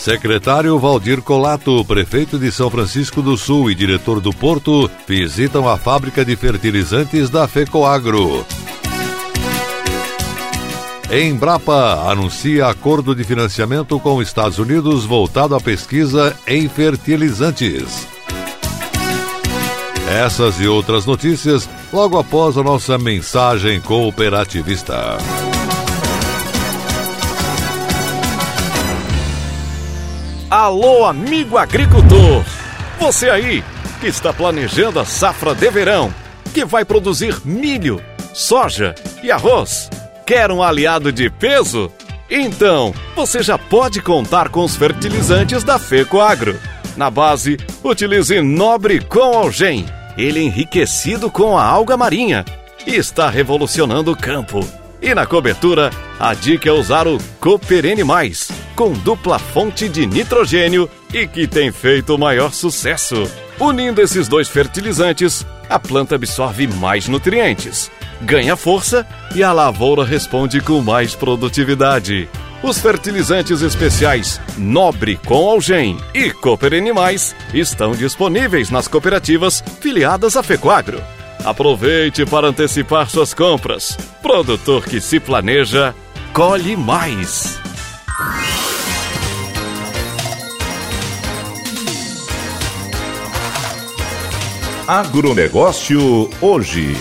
Secretário Valdir Colato, prefeito de São Francisco do Sul e diretor do Porto visitam a fábrica de fertilizantes da FECOAGRO. Embrapa anuncia acordo de financiamento com Estados Unidos voltado à pesquisa em fertilizantes. Essas e outras notícias logo após a nossa mensagem cooperativista. Alô, amigo agricultor! Você aí que está planejando a safra de verão, que vai produzir milho, soja e arroz, quer um aliado de peso? Então, você já pode contar com os fertilizantes da FECOAGRO. Na base, utilize Nobre com Algem, ele enriquecido com a alga marinha e está revolucionando o campo. E na cobertura, a dica é usar o Cooperene Mais, com dupla fonte de nitrogênio e que tem feito o maior sucesso. Unindo esses dois fertilizantes, a planta absorve mais nutrientes, ganha força e a lavoura responde com mais produtividade. Os fertilizantes especiais Nobre com Algem e Cooper Animais estão disponíveis nas cooperativas filiadas à Fecoagro. Aproveite para antecipar suas compras. Produtor que se planeja, colhe mais. Agronegócio hoje.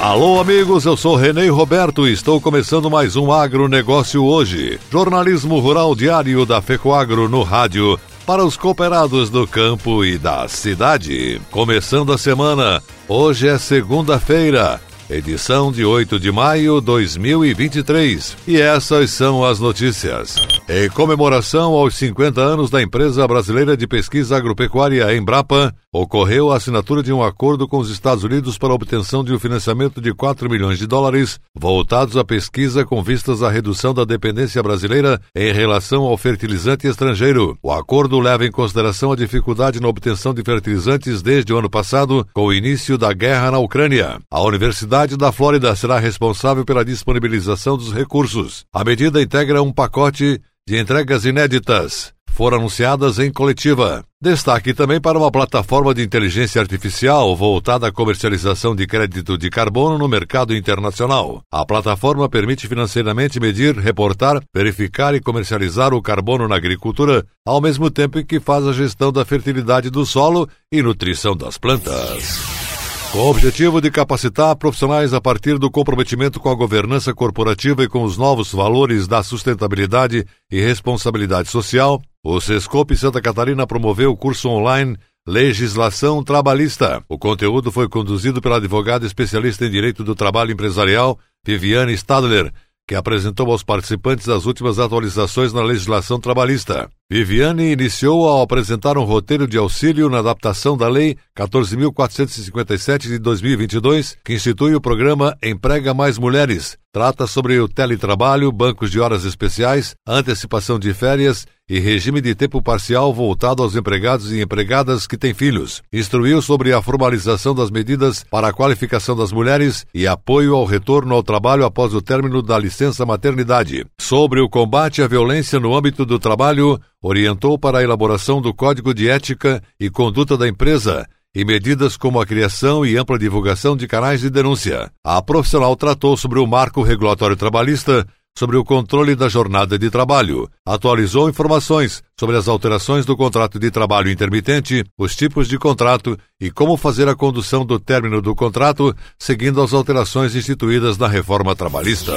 Alô, amigos, eu sou Renê Roberto e estou começando mais um agronegócio hoje. Jornalismo rural diário da FECOAGRO no rádio para os cooperados do campo e da cidade. Começando a semana, hoje é segunda-feira, edição de 8 de maio de 2023. E essas são as notícias. Em comemoração aos 50 anos da empresa brasileira de pesquisa agropecuária Embrapa, ocorreu a assinatura de um acordo com os Estados Unidos para a obtenção de um financiamento de 4 milhões de dólares voltados à pesquisa com vistas à redução da dependência brasileira em relação ao fertilizante estrangeiro. O acordo leva em consideração a dificuldade na obtenção de fertilizantes desde o ano passado, com o início da guerra na Ucrânia. A Universidade da Flórida será responsável pela disponibilização dos recursos. A medida integra um pacote de entregas inéditas foram anunciadas em coletiva. Destaque também para uma plataforma de inteligência artificial voltada à comercialização de crédito de carbono no mercado internacional. A plataforma permite financeiramente medir, reportar, verificar e comercializar o carbono na agricultura, ao mesmo tempo em que faz a gestão da fertilidade do solo e nutrição das plantas. Com o objetivo de capacitar profissionais a partir do comprometimento com a governança corporativa e com os novos valores da sustentabilidade e responsabilidade social, o Sescope Santa Catarina promoveu o curso online Legislação Trabalhista. O conteúdo foi conduzido pela advogada especialista em Direito do Trabalho Empresarial, Viviane Stadler, que apresentou aos participantes as últimas atualizações na legislação trabalhista. Viviane iniciou ao apresentar um roteiro de auxílio na adaptação da Lei 14.457 de 2022, que institui o programa Emprega Mais Mulheres. Trata sobre o teletrabalho, bancos de horas especiais, antecipação de férias e regime de tempo parcial voltado aos empregados e empregadas que têm filhos. Instruiu sobre a formalização das medidas para a qualificação das mulheres e apoio ao retorno ao trabalho após o término da licença maternidade. Sobre o combate à violência no âmbito do trabalho, orientou para a elaboração do Código de Ética e Conduta da Empresa e medidas como a criação e ampla divulgação de canais de denúncia. A profissional tratou sobre o marco regulatório trabalhista, sobre o controle da jornada de trabalho, atualizou informações sobre as alterações do contrato de trabalho intermitente, os tipos de contrato e como fazer a condução do término do contrato, seguindo as alterações instituídas na reforma trabalhista.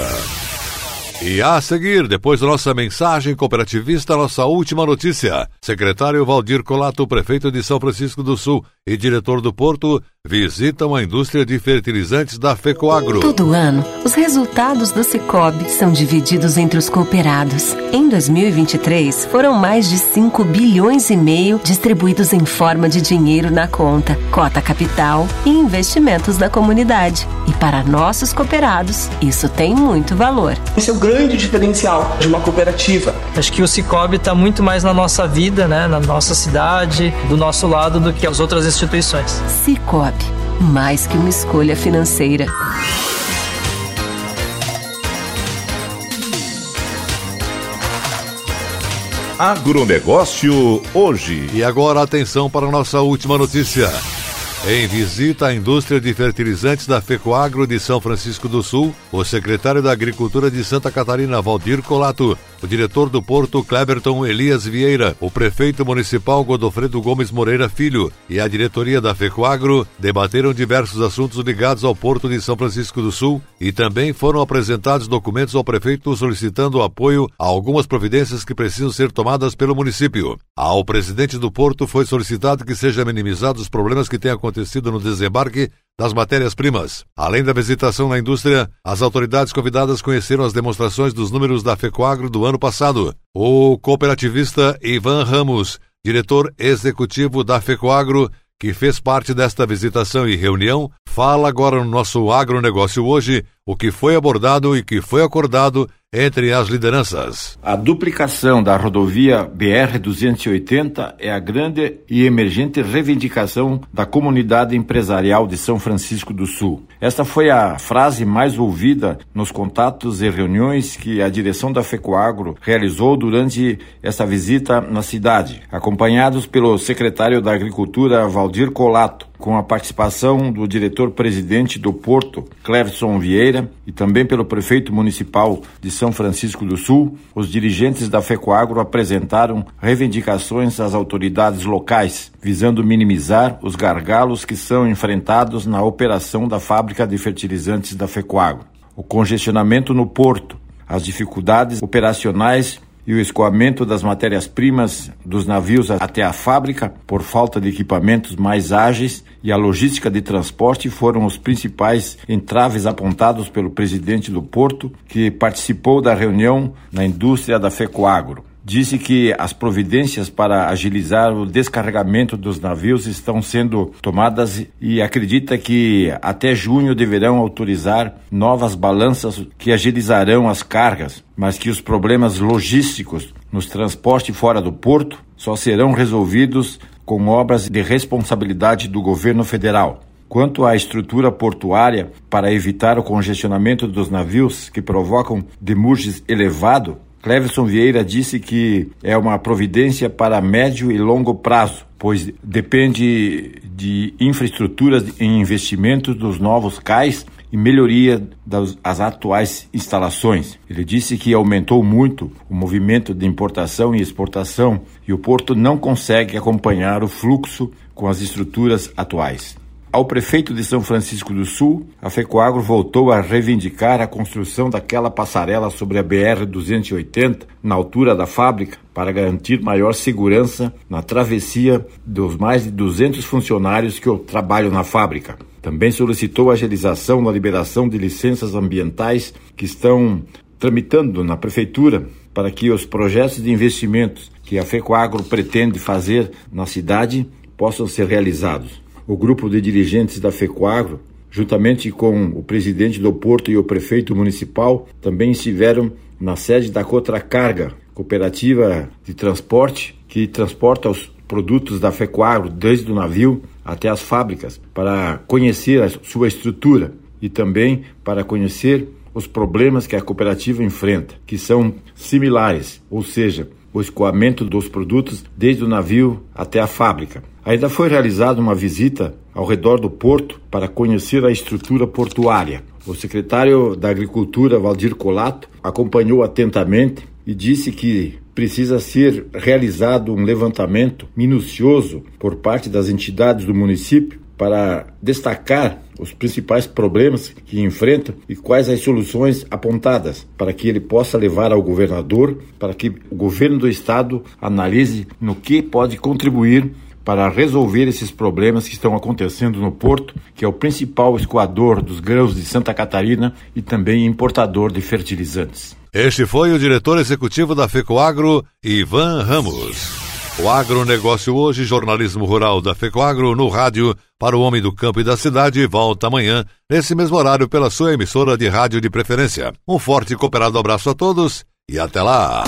E a seguir, depois da nossa mensagem cooperativista, nossa última notícia. Secretário Valdir Colato, prefeito de São Francisco do Sul e diretor do Porto, visitam a indústria de fertilizantes da FECOAGRO. Todo ano, os resultados do Cicobi são divididos entre os cooperados. Em 2023, foram mais de 5 bilhões e meio distribuídos em forma de dinheiro na conta, cota capital e investimentos da comunidade. E para nossos cooperados, isso tem muito valor. Esse é o grande diferencial de uma cooperativa. Acho que o Cicobi está muito mais na nossa vida, né, na nossa cidade, do nosso lado, do que as outras instituições. Cicobi, mais que uma escolha financeira. Agronegócio hoje. E agora atenção para a nossa última notícia. Em visita à indústria de fertilizantes da FECOAGRO de São Francisco do Sul, o secretário da Agricultura de Santa Catarina, Valdir Colato, o diretor do Porto, Cleberton Elias Vieira, o prefeito municipal Godofredo Gomes Moreira Filho e a diretoria da FECOAGRO debateram diversos assuntos ligados ao Porto de São Francisco do Sul e também foram apresentados documentos ao prefeito solicitando apoio a algumas providências que precisam ser tomadas pelo município. Ao presidente do Porto foi solicitado que sejam minimizados os problemas que têm acontecido no desembarque das matérias-primas. Além da visitação na indústria, as autoridades convidadas conheceram as demonstrações dos números da FECOAGRO do ano passado. O cooperativista Ivan Ramos, diretor executivo da FECOAGRO, que fez parte desta visitação e reunião, fala agora no nosso agronegócio hoje o que foi abordado e que foi acordado entre as lideranças. A duplicação da rodovia BR-280 é a grande e emergente reivindicação da comunidade empresarial de São Francisco do Sul. Esta foi a frase mais ouvida nos contatos e reuniões que a direção da FECOAGRO realizou durante essa visita na cidade, acompanhados pelo secretário da Agricultura, Valdir Colato, com a participação do diretor-presidente do Porto, Cleverson Vieira, e também pelo prefeito municipal de São Francisco do Sul, os dirigentes da FECOAGRO apresentaram reivindicações às autoridades locais, visando minimizar os gargalos que são enfrentados na operação da fábrica de fertilizantes da FECOAGRO. O congestionamento no porto, as dificuldades operacionais e o escoamento das matérias-primas dos navios até a fábrica por falta de equipamentos mais ágeis e a logística de transporte foram os principais entraves apontados pelo presidente do Porto, que participou da reunião na indústria da FECOAGRO disse que as providências para agilizar o descarregamento dos navios estão sendo tomadas e acredita que até junho deverão autorizar novas balanças que agilizarão as cargas, mas que os problemas logísticos nos transportes fora do porto só serão resolvidos com obras de responsabilidade do governo federal. Quanto à estrutura portuária, para evitar o congestionamento dos navios que provocam demurges elevado, Cleverson Vieira disse que é uma providência para médio e longo prazo, pois depende de infraestruturas e investimentos dos novos cais e melhoria das as atuais instalações. Ele disse que aumentou muito o movimento de importação e exportação e o porto não consegue acompanhar o fluxo com as estruturas atuais. Ao prefeito de São Francisco do Sul, a FECOAGRO voltou a reivindicar a construção daquela passarela sobre a BR-280 na altura da fábrica para garantir maior segurança na travessia dos mais de 200 funcionários que trabalham na fábrica. Também solicitou a agilização na liberação de licenças ambientais que estão tramitando na prefeitura para que os projetos de investimentos que a FECOAGRO pretende fazer na cidade possam ser realizados o grupo de dirigentes da FECOAGRO, juntamente com o presidente do Porto e o prefeito municipal, também estiveram na sede da Cotracarga, cooperativa de transporte que transporta os produtos da FECOAGRO desde o navio até as fábricas, para conhecer a sua estrutura e também para conhecer os problemas que a cooperativa enfrenta, que são similares, ou seja, o escoamento dos produtos desde o navio até a fábrica, Ainda foi realizada uma visita ao redor do porto para conhecer a estrutura portuária. O secretário da Agricultura, Valdir Colato, acompanhou atentamente e disse que precisa ser realizado um levantamento minucioso por parte das entidades do município para destacar os principais problemas que enfrenta e quais as soluções apontadas para que ele possa levar ao governador, para que o governo do estado analise no que pode contribuir para resolver esses problemas que estão acontecendo no Porto, que é o principal escoador dos grãos de Santa Catarina e também importador de fertilizantes. Este foi o diretor executivo da FECOAGRO, Ivan Ramos. O agronegócio hoje, jornalismo rural da FECOAGRO no rádio para o homem do campo e da cidade, volta amanhã, nesse mesmo horário, pela sua emissora de rádio de preferência. Um forte e cooperado abraço a todos e até lá!